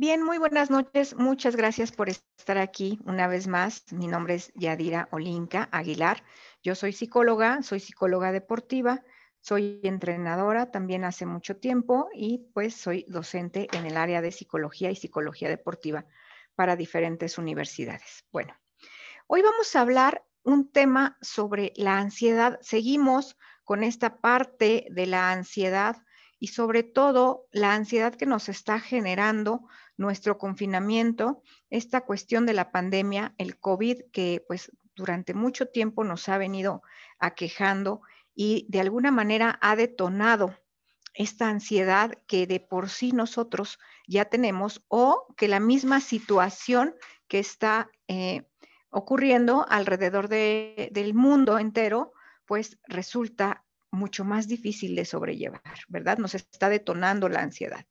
Bien, muy buenas noches. Muchas gracias por estar aquí una vez más. Mi nombre es Yadira Olinka Aguilar. Yo soy psicóloga, soy psicóloga deportiva, soy entrenadora también hace mucho tiempo y pues soy docente en el área de psicología y psicología deportiva para diferentes universidades. Bueno, hoy vamos a hablar un tema sobre la ansiedad. Seguimos con esta parte de la ansiedad y sobre todo la ansiedad que nos está generando nuestro confinamiento, esta cuestión de la pandemia, el COVID, que pues durante mucho tiempo nos ha venido aquejando y de alguna manera ha detonado esta ansiedad que de por sí nosotros ya tenemos o que la misma situación que está eh, ocurriendo alrededor del mundo entero, pues resulta mucho más difícil de sobrellevar, ¿verdad? Nos está detonando la ansiedad.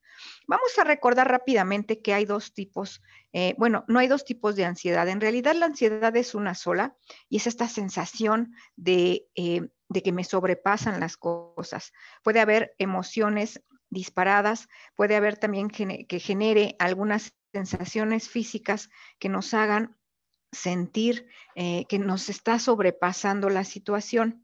Vamos a recordar rápidamente que hay dos tipos, eh, bueno, no hay dos tipos de ansiedad. En realidad la ansiedad es una sola y es esta sensación de, eh, de que me sobrepasan las cosas. Puede haber emociones disparadas, puede haber también que genere algunas sensaciones físicas que nos hagan sentir eh, que nos está sobrepasando la situación.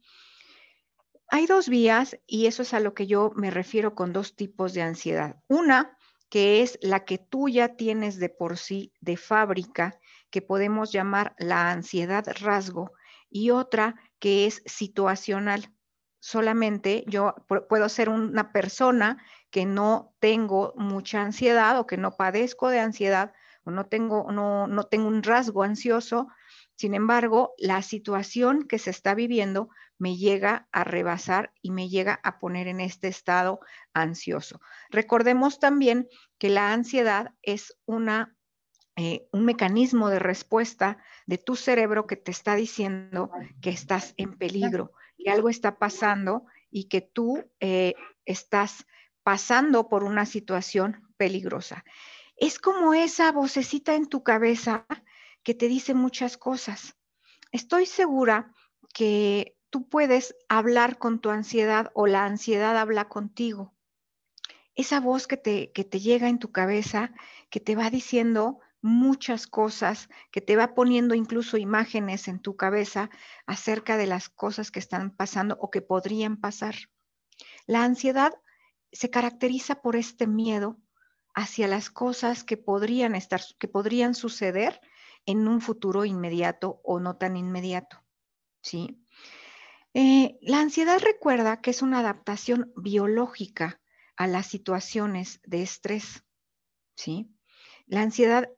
Hay dos vías y eso es a lo que yo me refiero con dos tipos de ansiedad. Una, que es la que tú ya tienes de por sí de fábrica, que podemos llamar la ansiedad rasgo, y otra que es situacional. Solamente yo puedo ser una persona que no tengo mucha ansiedad o que no padezco de ansiedad o no tengo, no, no tengo un rasgo ansioso, sin embargo, la situación que se está viviendo me llega a rebasar y me llega a poner en este estado ansioso. Recordemos también que la ansiedad es una, eh, un mecanismo de respuesta de tu cerebro que te está diciendo que estás en peligro, que algo está pasando y que tú eh, estás pasando por una situación peligrosa. Es como esa vocecita en tu cabeza que te dice muchas cosas. Estoy segura que tú puedes hablar con tu ansiedad o la ansiedad habla contigo. Esa voz que te, que te llega en tu cabeza, que te va diciendo muchas cosas, que te va poniendo incluso imágenes en tu cabeza acerca de las cosas que están pasando o que podrían pasar. La ansiedad se caracteriza por este miedo hacia las cosas que podrían estar, que podrían suceder en un futuro inmediato o no tan inmediato. ¿sí? Eh, la ansiedad recuerda que es una adaptación biológica a las situaciones de estrés. ¿sí? La ansiedad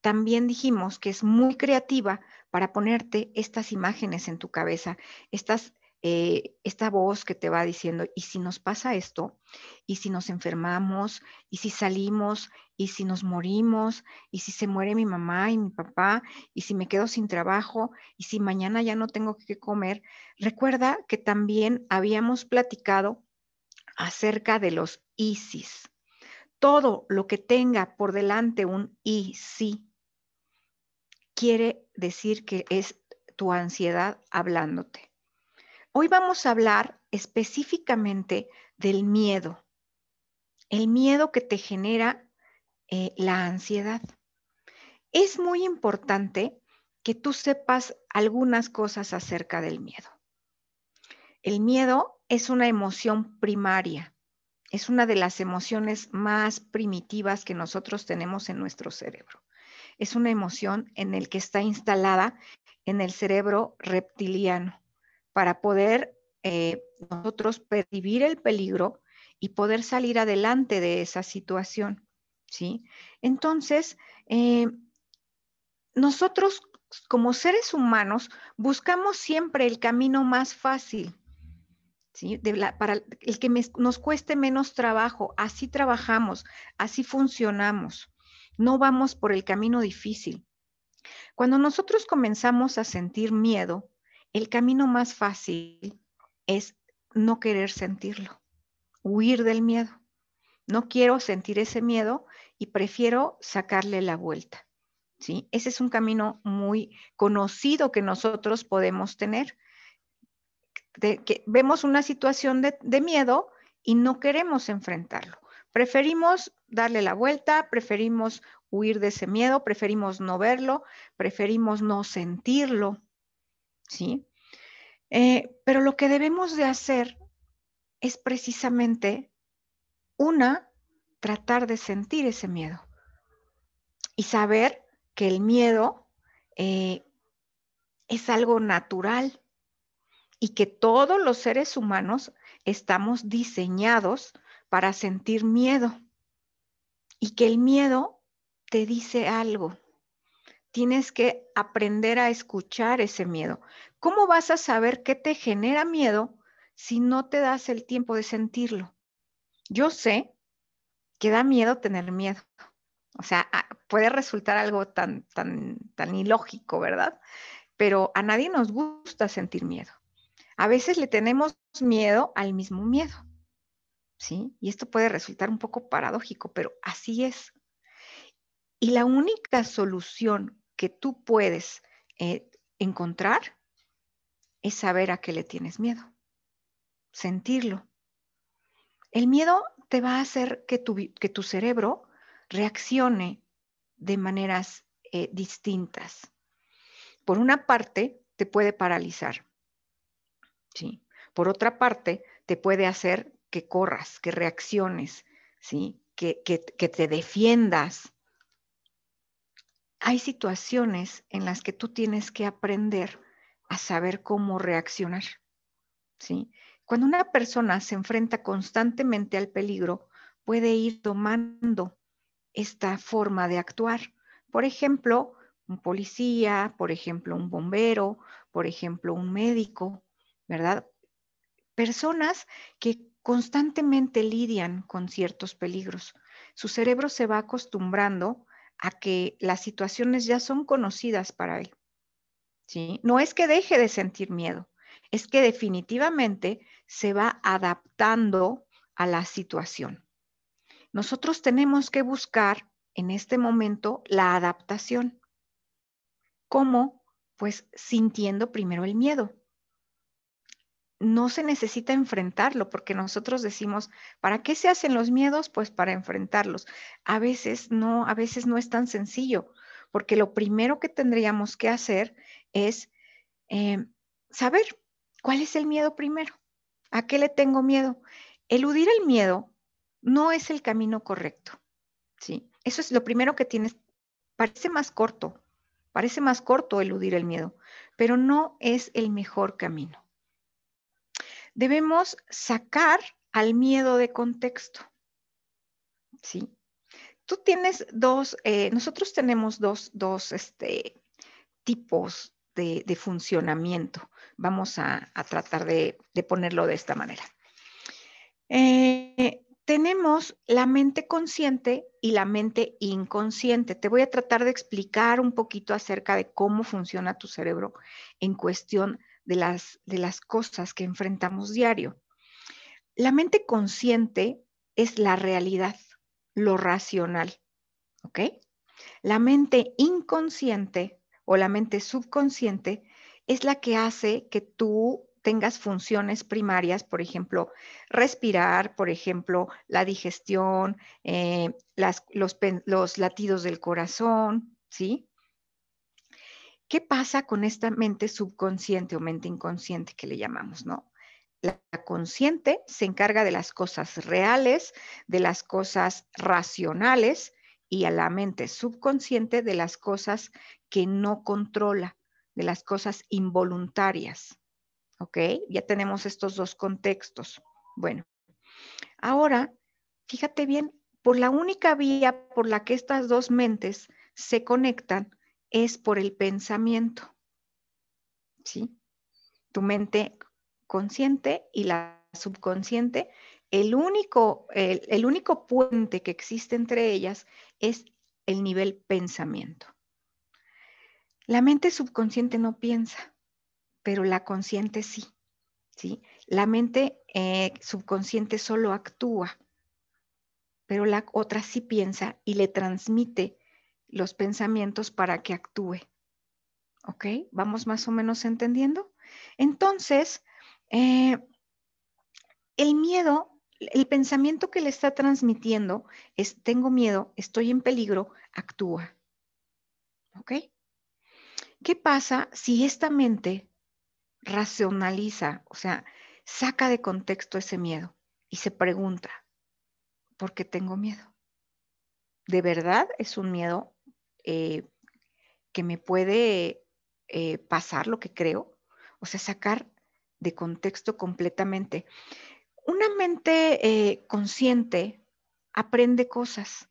también dijimos que es muy creativa para ponerte estas imágenes en tu cabeza, estas eh, esta voz que te va diciendo, ¿y si nos pasa esto? ¿Y si nos enfermamos? ¿Y si salimos? ¿Y si nos morimos? ¿Y si se muere mi mamá y mi papá? ¿Y si me quedo sin trabajo? ¿Y si mañana ya no tengo que comer? Recuerda que también habíamos platicado acerca de los ISIS. Todo lo que tenga por delante un y si quiere decir que es tu ansiedad hablándote. Hoy vamos a hablar específicamente del miedo, el miedo que te genera eh, la ansiedad. Es muy importante que tú sepas algunas cosas acerca del miedo. El miedo es una emoción primaria, es una de las emociones más primitivas que nosotros tenemos en nuestro cerebro. Es una emoción en el que está instalada en el cerebro reptiliano para poder eh, nosotros percibir el peligro y poder salir adelante de esa situación, ¿sí? Entonces, eh, nosotros como seres humanos buscamos siempre el camino más fácil, ¿sí? para el que nos cueste menos trabajo, así trabajamos, así funcionamos, no vamos por el camino difícil. Cuando nosotros comenzamos a sentir miedo, el camino más fácil es no querer sentirlo, huir del miedo. No quiero sentir ese miedo y prefiero sacarle la vuelta. ¿sí? Ese es un camino muy conocido que nosotros podemos tener. que vemos una situación de, de miedo y no queremos enfrentarlo. Preferimos darle la vuelta, preferimos huir de ese miedo, preferimos no verlo, preferimos no sentirlo, ¿sí? Eh, pero lo que debemos de hacer es precisamente, una, tratar de sentir ese miedo y saber que el miedo eh, es algo natural y que todos los seres humanos estamos diseñados para sentir miedo y que el miedo te dice algo. Tienes que aprender a escuchar ese miedo. ¿Cómo vas a saber qué te genera miedo si no te das el tiempo de sentirlo? Yo sé que da miedo tener miedo. O sea, ah, puede resultar algo tan, tan, tan ilógico, ¿verdad? Pero a nadie nos gusta sentir miedo. A veces le tenemos miedo al mismo miedo. ¿Sí? Y esto puede resultar un poco paradójico, pero así es. Y la única solución que tú puedes eh, encontrar es saber a qué le tienes miedo, sentirlo. El miedo te va a hacer que tu, que tu cerebro reaccione de maneras eh, distintas. Por una parte, te puede paralizar. ¿sí? Por otra parte, te puede hacer que corras, que reacciones, ¿sí? Que, que, te defiendas. Hay situaciones en las que tú tienes que aprender a saber cómo reaccionar, ¿sí? Cuando una persona se enfrenta constantemente al peligro, puede ir tomando esta forma de actuar. Por ejemplo, un policía, por ejemplo, un bombero, por ejemplo, un médico, ¿verdad? Personas que constantemente lidian con ciertos peligros. Su cerebro se va acostumbrando a que las situaciones ya son conocidas para él. ¿sí? No es que deje de sentir miedo, es que definitivamente se va adaptando a la situación. Nosotros tenemos que buscar en este momento la adaptación. ¿Cómo? Pues sintiendo primero el miedo no se necesita enfrentarlo, porque nosotros decimos, ¿para qué se hacen los miedos? Pues para enfrentarlos. A veces no, a veces no es tan sencillo, porque lo primero que tendríamos que hacer es eh, saber cuál es el miedo primero. ¿A qué le tengo miedo? Eludir el miedo no es el camino correcto. ¿sí? Eso es lo primero que tienes. Parece más corto, parece más corto eludir el miedo, pero no es el mejor camino debemos sacar al miedo de contexto. ¿Sí? Tú tienes dos, eh, nosotros tenemos dos, este, tipos de, funcionamiento. Vamos a, tratar de, ponerlo de esta manera. Eh, tenemos la mente consciente y la mente inconsciente. Te voy a tratar de explicar un poquito acerca de cómo funciona tu cerebro en cuestión de las, de las cosas que enfrentamos diario. La mente consciente es la realidad, lo racional. La mente inconsciente o la mente subconsciente es la que hace que tú tengas funciones primarias, por ejemplo, respirar, por ejemplo, la digestión, eh, los, los latidos del corazón, ¿sí? ¿Qué pasa con esta mente subconsciente o mente inconsciente que le llamamos, no? La consciente se encarga de las cosas reales, de las cosas racionales y a la mente subconsciente de las cosas que no controla, de las cosas involuntarias. ¿Ok? Ya tenemos estos dos contextos. Bueno, ahora, fíjate bien, por la única vía por la que estas dos mentes se conectan es por el pensamiento. ¿Sí? Tu mente consciente y la subconsciente, el único, el, único puente que existe entre ellas es el nivel pensamiento. La mente subconsciente no piensa, pero la consciente sí. ¿sí? La mente eh, subconsciente solo actúa, pero la otra sí piensa y le transmite los pensamientos para que actúe. ¿Ok? ¿Vamos más o menos entendiendo? Entonces, eh, el miedo el pensamiento que le está transmitiendo es, tengo miedo, estoy en peligro, actúa. ¿Ok? ¿Qué pasa si esta mente racionaliza, o sea, saca de contexto ese miedo y se pregunta, ¿por qué tengo miedo? ¿De verdad es un miedo eh, que me puede eh, pasar lo que creo? O sea, sacar de contexto completamente. Una mente eh, consciente aprende cosas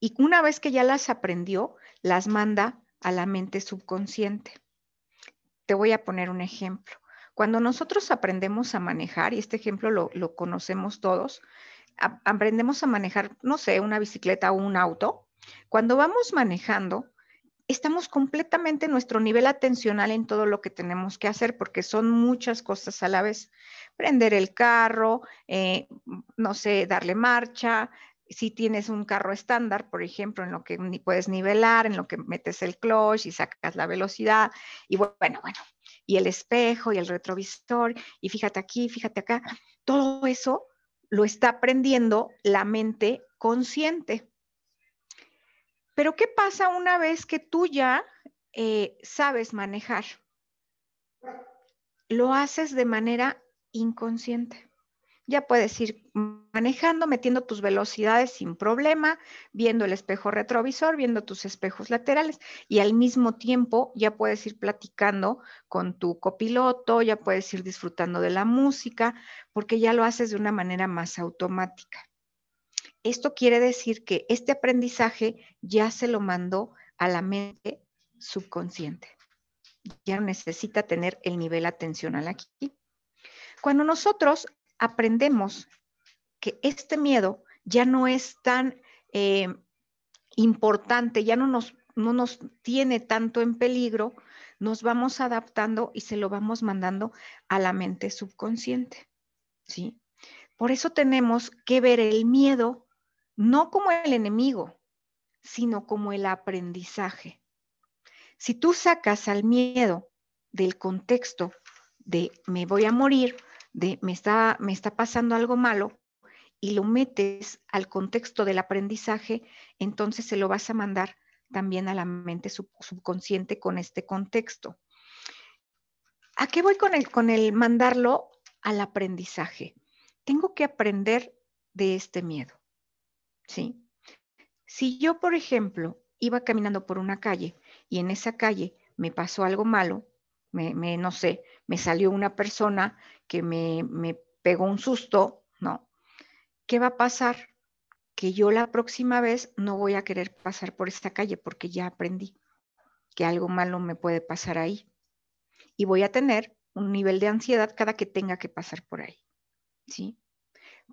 y una vez que ya las aprendió, las manda a la mente subconsciente. Te voy a poner un ejemplo. Cuando nosotros aprendemos a manejar, y este ejemplo lo, conocemos todos, aprendemos a manejar, no sé, una bicicleta o un auto, cuando vamos manejando, estamos completamente en nuestro nivel atencional en todo lo que tenemos que hacer, porque son muchas cosas a la vez. Prender el carro, eh, no sé, darle marcha. Si tienes un carro estándar, por ejemplo, en lo que puedes nivelar, en lo que metes el clutch y sacas la velocidad, y bueno, bueno, y el espejo y el retrovisor, y fíjate aquí, fíjate acá, todo eso lo está aprendiendo la mente consciente. Pero ¿qué pasa una vez que tú ya eh, sabes manejar? Lo haces de manera inconsciente. Ya puedes ir manejando, metiendo tus velocidades sin problema, viendo el espejo retrovisor, viendo tus espejos laterales y al mismo tiempo ya puedes ir platicando con tu copiloto, ya puedes ir disfrutando de la música, porque ya lo haces de una manera más automática. Esto quiere decir que este aprendizaje ya se lo mandó a la mente subconsciente. Ya necesita tener el nivel atencional aquí. Cuando nosotros aprendemos que este miedo ya no es tan eh, importante, ya no nos, no nos tiene tanto en peligro, nos vamos adaptando y se lo vamos mandando a la mente subconsciente. ¿sí? Por eso tenemos que ver el miedo no como el enemigo, sino como el aprendizaje. Si tú sacas al miedo del contexto de me voy a morir, de me está, me está pasando algo malo, y lo metes al contexto del aprendizaje, entonces se lo vas a mandar también a la mente subconsciente con este contexto. ¿A qué voy con el, con el mandarlo al aprendizaje? Tengo que aprender de este miedo. ¿Sí? Si yo, por ejemplo, iba caminando por una calle y en esa calle me pasó algo malo, me, no sé, me salió una persona que me, me pegó un susto, ¿no? ¿Qué va a pasar? Que yo la próxima vez no voy a querer pasar por esta calle porque ya aprendí que algo malo me puede pasar ahí. Y voy a tener un nivel de ansiedad cada que tenga que pasar por ahí. ¿Sí?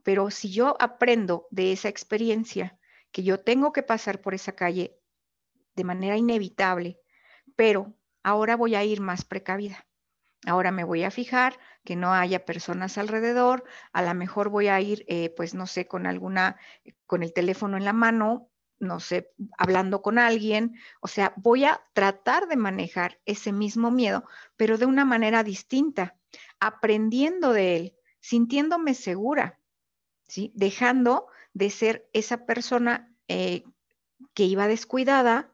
Pero si yo aprendo de esa experiencia, que yo tengo que pasar por esa calle de manera inevitable, pero ahora voy a ir más precavida. Ahora me voy a fijar que no haya personas alrededor, a lo mejor voy a ir, eh, pues no sé, con alguna, con el teléfono en la mano, no sé, hablando con alguien, o sea, voy a tratar de manejar ese mismo miedo, pero de una manera distinta, aprendiendo de él, sintiéndome segura, Dejando de ser esa persona eh, que iba descuidada,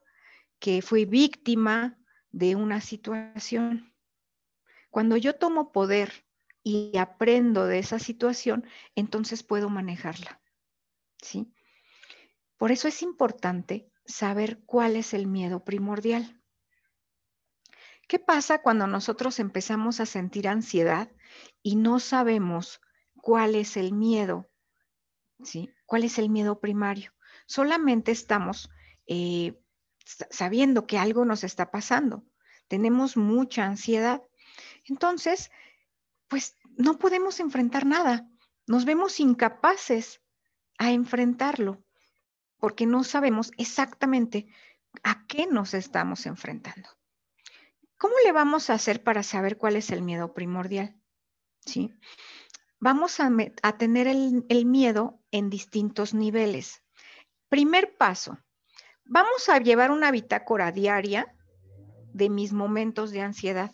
que fue víctima de una situación. Cuando yo tomo poder y aprendo de esa situación, entonces puedo manejarla. ¿sí? Por eso es importante saber cuál es el miedo primordial. ¿Qué pasa cuando nosotros empezamos a sentir ansiedad y no sabemos cuál es el miedo ¿sí? ¿Cuál es el miedo primario? Solamente estamos eh, sabiendo que algo nos está pasando. Tenemos mucha ansiedad. Entonces, pues no podemos enfrentar nada. Nos vemos incapaces a enfrentarlo porque no sabemos exactamente a qué nos estamos enfrentando. ¿Cómo le vamos a hacer para saber cuál es el miedo primordial? ¿Sí? Vamos a, tener el, miedo en distintos niveles. Primer paso, vamos a llevar una bitácora diaria de mis momentos de ansiedad.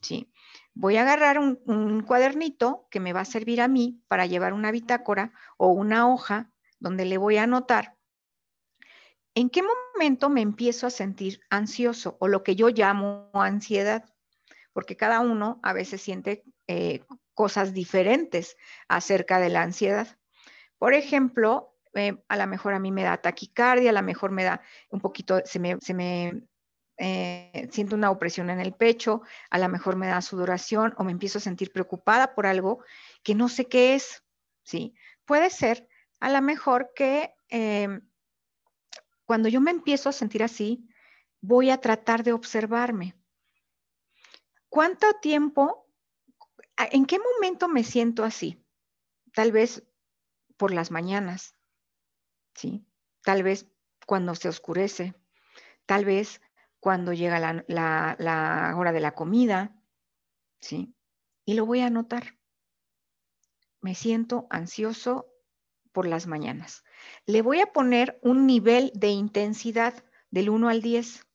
¿sí? Voy a agarrar un, cuadernito que me va a servir a mí para llevar una bitácora o una hoja donde le voy a anotar en qué momento me empiezo a sentir ansioso o lo que yo llamo ansiedad, porque cada uno a veces siente eh, cosas diferentes acerca de la ansiedad. Por ejemplo, eh, a lo mejor a mí me da taquicardia, a lo mejor me da un poquito, se me, se me eh, siento una opresión en el pecho, a lo mejor me da sudoración o me empiezo a sentir preocupada por algo que no sé qué es, ¿sí? Puede ser a lo mejor que em, cuando yo me empiezo a sentir así, voy a tratar de observarme. ¿Cuánto tiempo, en qué momento me siento así? Tal vez por las mañanas, ¿sí? Tal vez cuando se oscurece, tal vez cuando llega la, hora de la comida, ¿sí? Y lo voy a anotar. Me siento ansioso por las mañanas. Le voy a poner un nivel de intensidad del 1 al 10.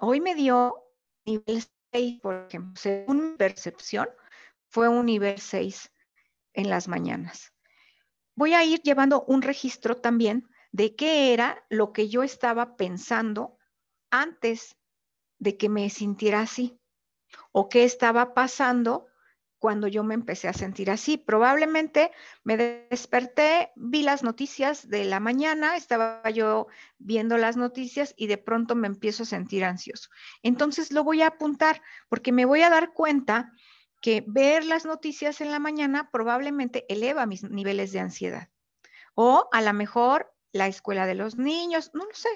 Hoy me dio nivel 6, por ejemplo, según mi percepción, fue un nivel 6 en las mañanas. Voy a ir llevando un registro también de qué era lo que yo estaba pensando antes de que me sintiera así o qué estaba pasando cuando yo me empecé a sentir así. Probablemente me desperté, vi las noticias de la mañana, estaba yo viendo las noticias y de pronto me empiezo a sentir ansioso. Entonces lo voy a apuntar porque me voy a dar cuenta que ver las noticias en la mañana probablemente eleva mis niveles de ansiedad. O a lo mejor la escuela de los niños, no lo sé.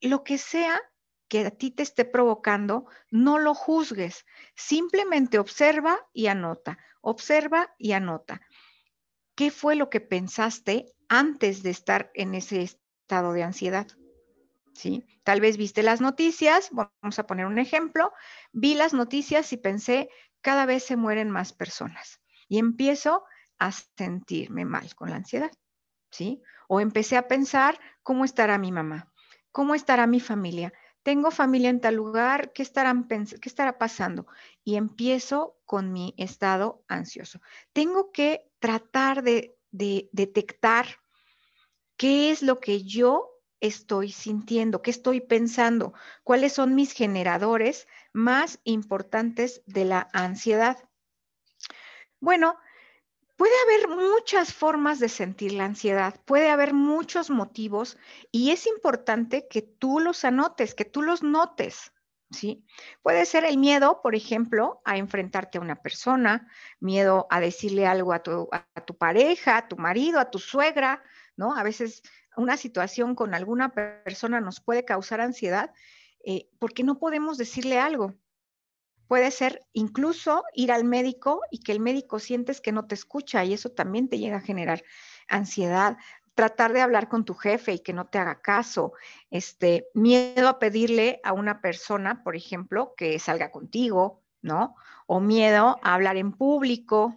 Lo que sea que a ti te esté provocando, no lo juzgues. Simplemente observa y anota. Observa y anota. ¿Qué fue lo que pensaste antes de estar en ese estado de ansiedad? ¿Sí? Tal vez viste las noticias, vamos a poner un ejemplo, vi las noticias y pensé, cada vez se mueren más personas. Y empiezo a sentirme mal con la ansiedad, ¿sí? O empecé a pensar, ¿cómo estará mi mamá? ¿Cómo estará mi familia? tengo familia en tal lugar, ¿qué, estarán ¿qué estará pasando? Y empiezo con mi estado ansioso. Tengo que tratar de, de detectar qué es lo que yo estoy sintiendo, qué estoy pensando, cuáles son mis generadores más importantes de la ansiedad. Bueno, Puede haber muchas formas de sentir la ansiedad, puede haber muchos motivos y es importante que tú los anotes, que tú los notes. ¿Sí? Puede ser el miedo, por ejemplo, a enfrentarte a una persona, miedo a decirle algo a tu, a tu, pareja, a tu marido, a tu suegra, ¿no? A veces una situación con alguna persona nos puede causar ansiedad eh, porque no podemos decirle algo. Puede ser incluso ir al médico y que el médico sientes que no te escucha y eso también te llega a generar ansiedad. Tratar de hablar con tu jefe y que no te haga caso. Este, miedo a pedirle a una persona, por ejemplo, que salga contigo, ¿no? O miedo a hablar en público,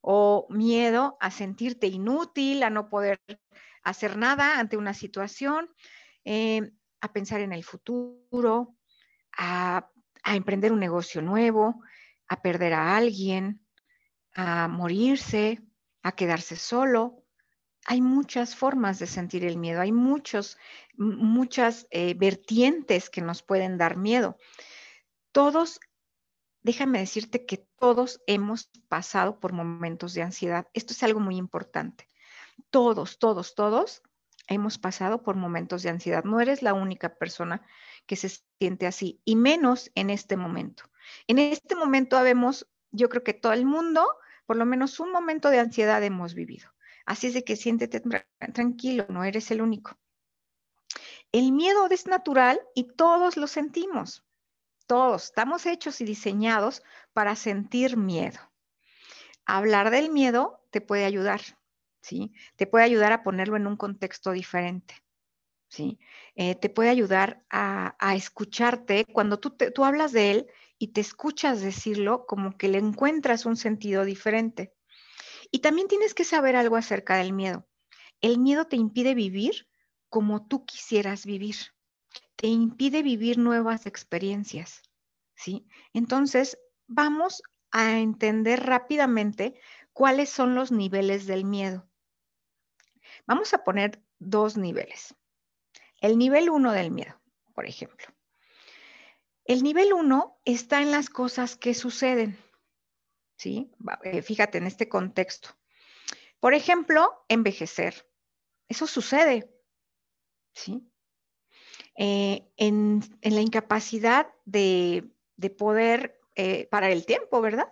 o miedo a sentirte inútil, a no poder hacer nada ante una situación, eh, a pensar en el futuro, a a emprender un negocio nuevo, a perder a alguien, a morirse, a quedarse solo. Hay muchas formas de sentir el miedo, hay muchos, muchas eh, vertientes que nos pueden dar miedo. Todos, déjame decirte que todos hemos pasado por momentos de ansiedad. Esto es algo muy importante. Todos, todos, todos hemos pasado por momentos de ansiedad. No eres la única persona que se siente así, y menos en este momento. En este momento habemos, yo creo que todo el mundo, por lo menos un momento de ansiedad hemos vivido. Así es de que siéntete tranquilo, no eres el único. El miedo es natural y todos lo sentimos. Todos estamos hechos y diseñados para sentir miedo. Hablar del miedo te puede ayudar, ¿sí? Te puede ayudar a ponerlo en un contexto diferente. ¿sí? Eh, te puede ayudar a, escucharte cuando tú, tú hablas de él y te escuchas decirlo, como que le encuentras un sentido diferente. Y también tienes que saber algo acerca del miedo. El miedo te impide vivir como tú quisieras vivir. Te impide vivir nuevas experiencias, ¿sí? Entonces, vamos a entender rápidamente cuáles son los niveles del miedo. Vamos a poner dos niveles. El nivel uno del miedo, por ejemplo. El nivel uno está en las cosas que suceden. ¿Sí? Eh, fíjate en este contexto. Por ejemplo, envejecer. Eso sucede. ¿Sí? Eh, en, la incapacidad de, poder eh, parar el tiempo, ¿verdad?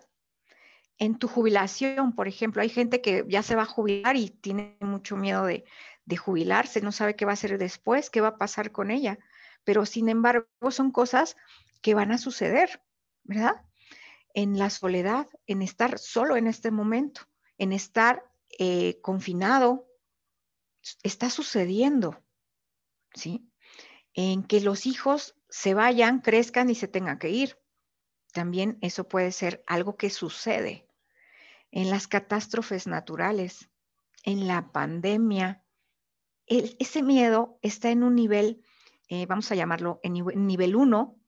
En tu jubilación, por ejemplo, hay gente que ya se va a jubilar y tiene mucho miedo de, jubilarse, no sabe qué va a hacer después, qué va a pasar con ella. Pero sin embargo, son cosas que van a suceder, ¿verdad? En la soledad, en estar solo en este momento, en estar eh, confinado, está sucediendo, ¿sí? En que los hijos se vayan, crezcan y se tengan que ir. También eso puede ser algo que sucede en las catástrofes naturales, en la pandemia. ese miedo está en un nivel, eh, vamos a llamarlo en nivel 1,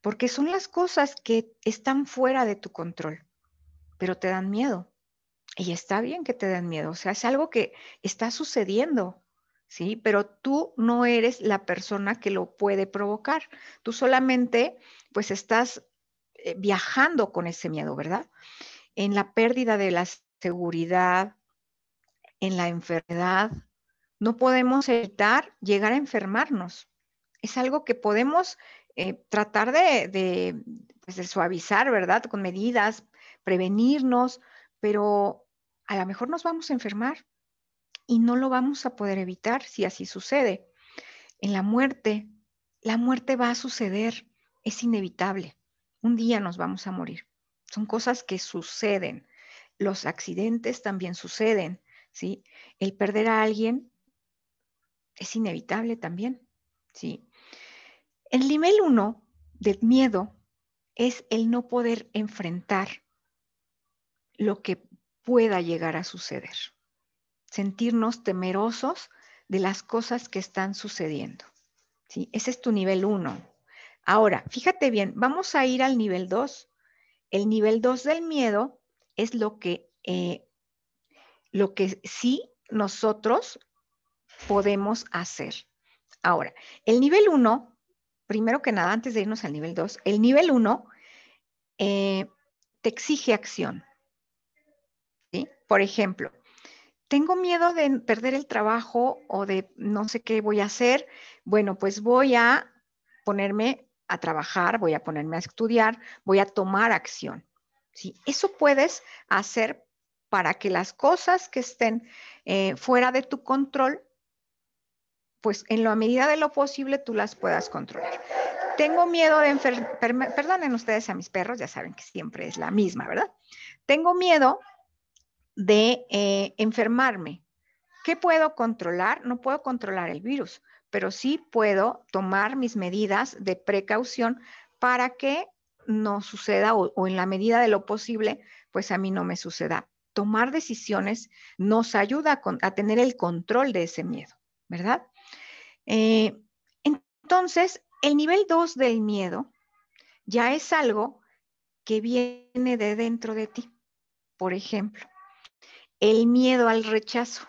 porque son las cosas que están fuera de tu control, pero te dan miedo. Y está bien que te den miedo, o sea, es algo que está sucediendo, ¿sí? Pero tú no eres la persona que lo puede provocar. Tú solamente, pues, estás eh, viajando con ese miedo, ¿verdad? En la pérdida de la seguridad, en la enfermedad, no podemos evitar llegar a enfermarnos. Es algo que podemos eh, tratar de, pues, de suavizar, ¿verdad? Con medidas, prevenirnos, pero a lo mejor nos vamos a enfermar y no lo vamos a poder evitar si así sucede. En la muerte, la muerte va a suceder, es inevitable. Un día nos vamos a morir. Son cosas que suceden. Los accidentes también suceden, ¿sí? El perder a alguien es inevitable también, ¿sí? El nivel uno del miedo es el no poder enfrentar lo que pueda llegar a suceder. Sentirnos temerosos de las cosas que están sucediendo. ¿sí? Ese es tu nivel 1. Ahora, fíjate bien, vamos a ir al nivel 2. El nivel 2 del miedo es lo que, eh, lo que sí nosotros podemos hacer. Ahora, el nivel 1, primero que nada, antes de irnos al nivel 2, el nivel 1 eh, te exige acción. Por ejemplo, tengo miedo de perder el trabajo o de no sé qué voy a hacer. Bueno, pues voy a ponerme a trabajar, voy a ponerme a estudiar, voy a tomar acción. ¿sí? Eso puedes hacer para que las cosas que estén eh, fuera de tu control, pues en la medida de lo posible tú las puedas controlar. Tengo miedo de enfermar, perdonen ustedes a mis perros, ya saben que siempre es la misma, ¿verdad? Tengo miedo de eh, enfermarme. ¿Qué puedo controlar? No puedo controlar el virus, pero sí puedo tomar mis medidas de precaución para que no suceda o, en la medida de lo posible, pues a mí no me suceda. Tomar decisiones nos ayuda a, tener el control de ese miedo, ¿verdad? Eh, entonces, el nivel 2 del miedo ya es algo que viene de dentro de ti. Por ejemplo, el miedo al rechazo,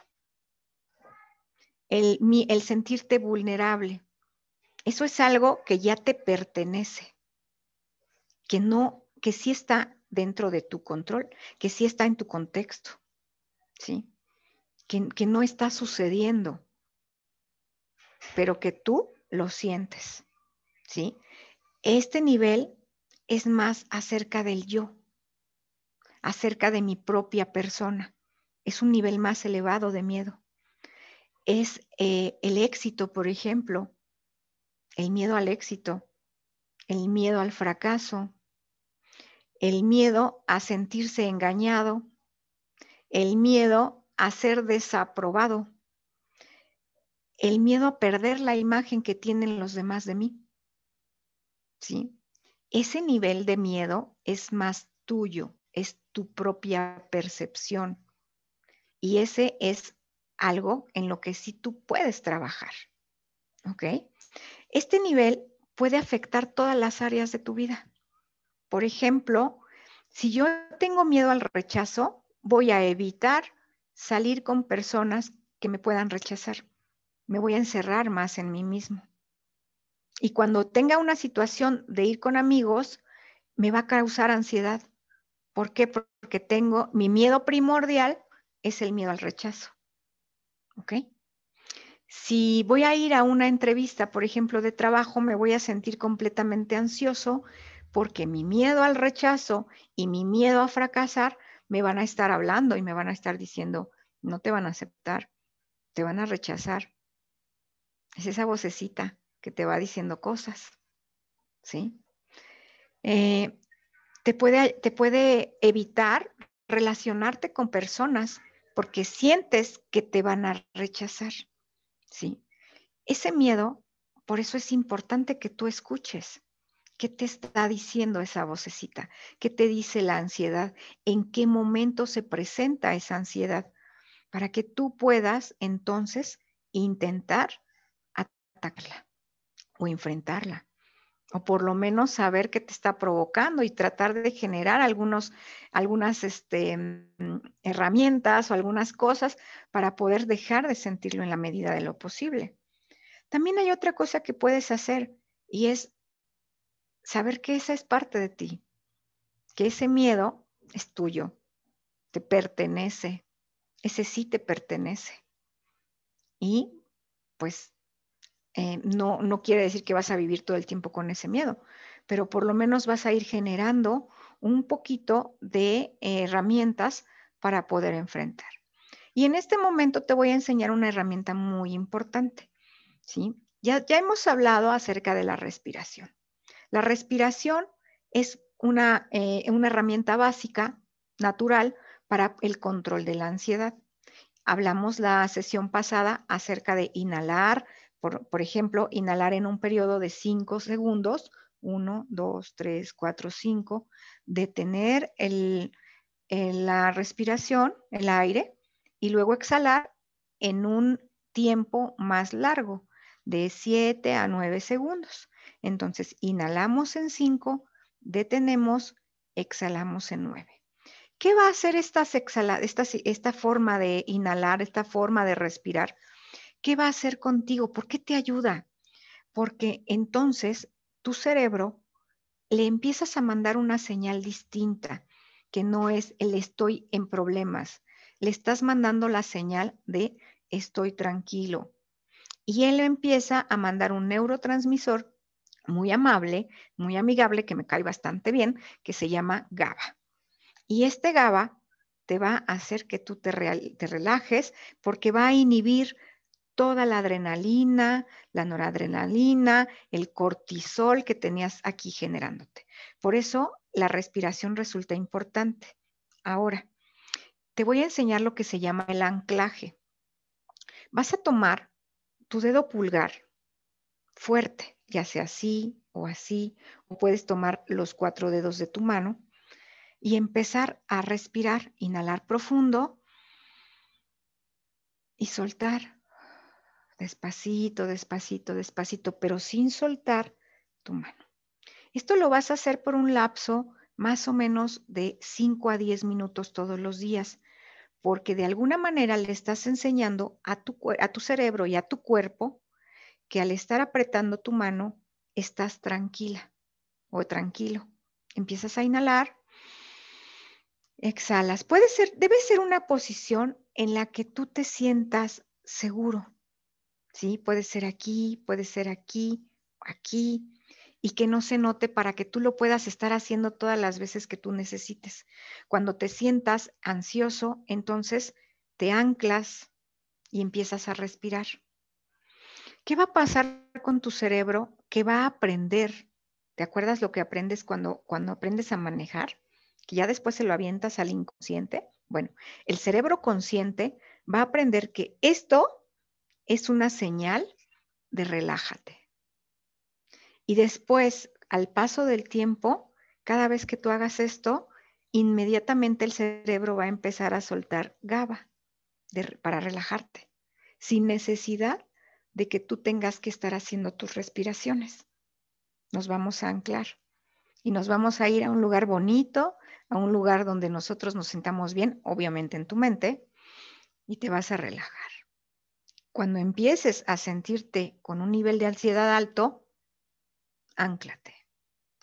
el, el sentirte vulnerable. Eso es algo que ya te pertenece, que no, que sí está dentro de tu control, que sí está en tu contexto, ¿sí? Que, que no está sucediendo, pero que tú lo sientes, ¿sí? Este nivel es más acerca del yo, acerca de mi propia persona es un nivel más elevado de miedo. Es eh, el éxito, por ejemplo, el miedo al éxito, el miedo al fracaso, el miedo a sentirse engañado, el miedo a ser desaprobado, el miedo a perder la imagen que tienen los demás de mí. ¿Sí? Ese nivel de miedo es más tuyo, es tu propia percepción. Y ese es algo en lo que sí tú puedes trabajar. ¿Ok? Este nivel puede afectar todas las áreas de tu vida. Por ejemplo, si yo tengo miedo al rechazo, voy a evitar salir con personas que me puedan rechazar. Me voy a encerrar más en mí mismo. Y cuando tenga una situación de ir con amigos, me va a causar ansiedad. ¿Por qué? Porque tengo mi miedo primordial es el miedo al rechazo. ¿Ok? Si voy a ir a una entrevista, por ejemplo, de trabajo, me voy a sentir completamente ansioso porque mi miedo al rechazo y mi miedo a fracasar me van a estar hablando y me van a estar diciendo, no te van a aceptar, te van a rechazar. Es esa vocecita que te va diciendo cosas, ¿sí? Eh, te, puede, te puede evitar relacionarte con personas porque sientes que te van a rechazar, ¿sí? Ese miedo, por eso es importante que tú escuches. ¿Qué te está diciendo esa vocecita? ¿Qué te dice la ansiedad? ¿En qué momento se presenta esa ansiedad? Para que tú puedas entonces intentar atacarla o enfrentarla. O por lo menos saber qué te está provocando y tratar de generar algunos, algunas este, mm, herramientas o algunas cosas para poder dejar de sentirlo en la medida de lo posible. También hay otra cosa que puedes hacer y es saber que esa es parte de ti, que ese miedo es tuyo, te pertenece, ese sí te pertenece. Y pues eh, no, no quiere decir que vas a vivir todo el tiempo con ese miedo, pero por lo menos vas a ir generando un poquito de herramientas para poder enfrentar. Y en este momento te voy a enseñar una herramienta muy importante. ¿sí? Ya, ya hemos hablado acerca de la respiración. La respiración es una, eh, una herramienta básica, natural, para el control de la ansiedad. Hablamos la sesión pasada acerca de inhalar, por, por ejemplo, inhalar en un periodo de 5 segundos, 1, 2, 3, 4, 5, detener el, la respiración, el aire, y luego exhalar en un tiempo más largo, de 7 a 9 segundos. Entonces, inhalamos en 5, detenemos, exhalamos en 9. ¿Qué va a hacer esta, esta, esta forma de inhalar, esta forma de respirar? ¿Qué va a hacer contigo? ¿Por qué te ayuda? Porque entonces tu cerebro le empiezas a mandar una señal distinta, que no es el estoy en problemas. Le estás mandando la señal de estoy tranquilo. Y él empieza a mandar un neurotransmisor muy amable, muy amigable, que me cae bastante bien, que se llama GABA. Y este GABA te va a hacer que tú te, te relajes porque va a inhibir toda la adrenalina, la noradrenalina, el cortisol que tenías aquí generándote. Por eso la respiración resulta importante. Ahora, te voy a enseñar lo que se llama el anclaje. Vas a tomar tu dedo pulgar fuerte ya sea así o así, o puedes tomar los cuatro dedos de tu mano y empezar a respirar, inhalar profundo y soltar despacito, despacito, despacito, pero sin soltar tu mano. Esto lo vas a hacer por un lapso más o menos de 5 a 10 minutos todos los días, porque de alguna manera le estás enseñando a tu, a tu cerebro y a tu cuerpo que al estar apretando tu mano estás tranquila o tranquilo. Empiezas a inhalar, exhalas. Puede ser, debe ser una posición en la que tú te sientas seguro. ¿Sí? Puede ser aquí, puede ser aquí, aquí, y que no se note para que tú lo puedas estar haciendo todas las veces que tú necesites. Cuando te sientas ansioso, entonces te anclas y empiezas a respirar. ¿Qué va a pasar con tu cerebro? Que va a aprender. ¿Te acuerdas lo que aprendes cuando, cuando aprendes a manejar? Que ya después se lo avientas al inconsciente. Bueno, el cerebro consciente va a aprender que esto es una señal de relájate. Y después, al paso del tiempo, cada vez que tú hagas esto, inmediatamente el cerebro va a empezar a soltar GABA para relajarte, sin necesidad de que tú tengas que estar haciendo tus respiraciones. Nos vamos a anclar. y nos vamos a ir a un lugar bonito, a un lugar donde nosotros nos sintamos bien, obviamente en tu mente, y te vas a relajar. Cuando empieces a sentirte con un nivel de ansiedad alto, ánclate.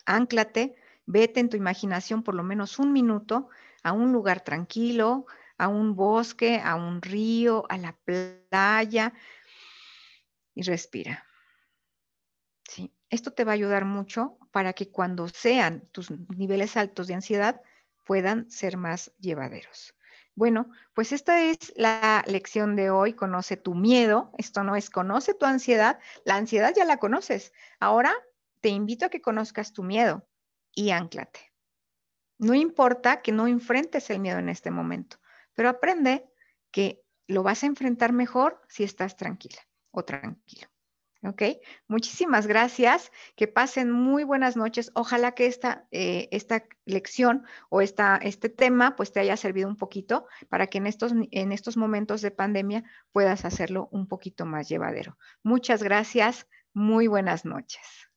Ánclate, vete en tu imaginación por lo menos un minuto a un lugar tranquilo, a un bosque, a un río, a la playa y respira. ¿Sí? Esto te va a ayudar mucho para que cuando sean tus niveles altos de ansiedad puedan ser más llevaderos. Bueno, pues esta es la lección de hoy, conoce tu miedo, esto no es conoce tu ansiedad, la ansiedad ya la conoces, ahora te invito a que conozcas tu miedo y anclate. No importa que no enfrentes el miedo en este momento, pero aprende que lo vas a enfrentar mejor si estás tranquila o tranquilo. ¿Ok? Muchísimas gracias. Que pasen muy buenas noches. Ojalá que esta, eh, esta lección o esta, este tema pues te haya servido un poquito para que en estos, en estos momentos de pandemia puedas hacerlo un poquito más llevadero. Muchas gracias. Muy buenas noches.